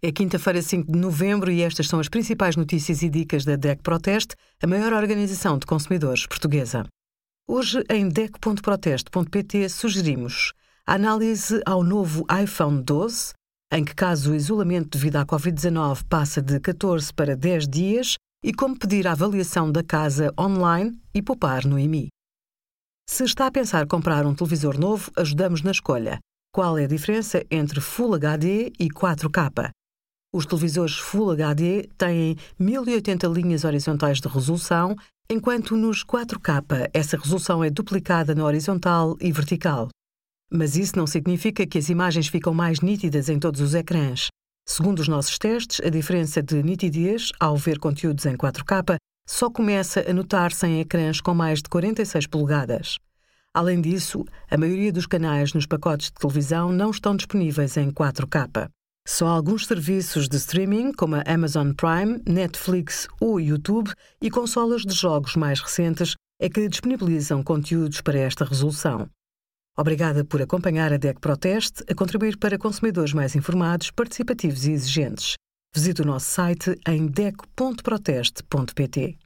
É quinta-feira, 5 de novembro, e estas são as principais notícias e dicas da DEC Proteste, a maior organização de consumidores portuguesa. Hoje, em DEC.proteste.pt, sugerimos a análise ao novo iPhone 12, em que caso o isolamento devido à Covid-19 passa de 14 para 10 dias, e como pedir a avaliação da casa online e poupar no IMI. Se está a pensar comprar um televisor novo, ajudamos na escolha. Qual é a diferença entre Full HD e 4K? Os televisores Full HD têm 1080 linhas horizontais de resolução, enquanto nos 4K essa resolução é duplicada na horizontal e vertical. Mas isso não significa que as imagens ficam mais nítidas em todos os ecrãs. Segundo os nossos testes, a diferença de nitidez ao ver conteúdos em 4K só começa a notar-se em ecrãs com mais de 46 polegadas. Além disso, a maioria dos canais nos pacotes de televisão não estão disponíveis em 4K. Só alguns serviços de streaming, como a Amazon Prime, Netflix ou YouTube, e consolas de jogos mais recentes, é que disponibilizam conteúdos para esta resolução. Obrigada por acompanhar a DEC Proteste a contribuir para consumidores mais informados, participativos e exigentes. Visite o nosso site em dec.proteste.pt.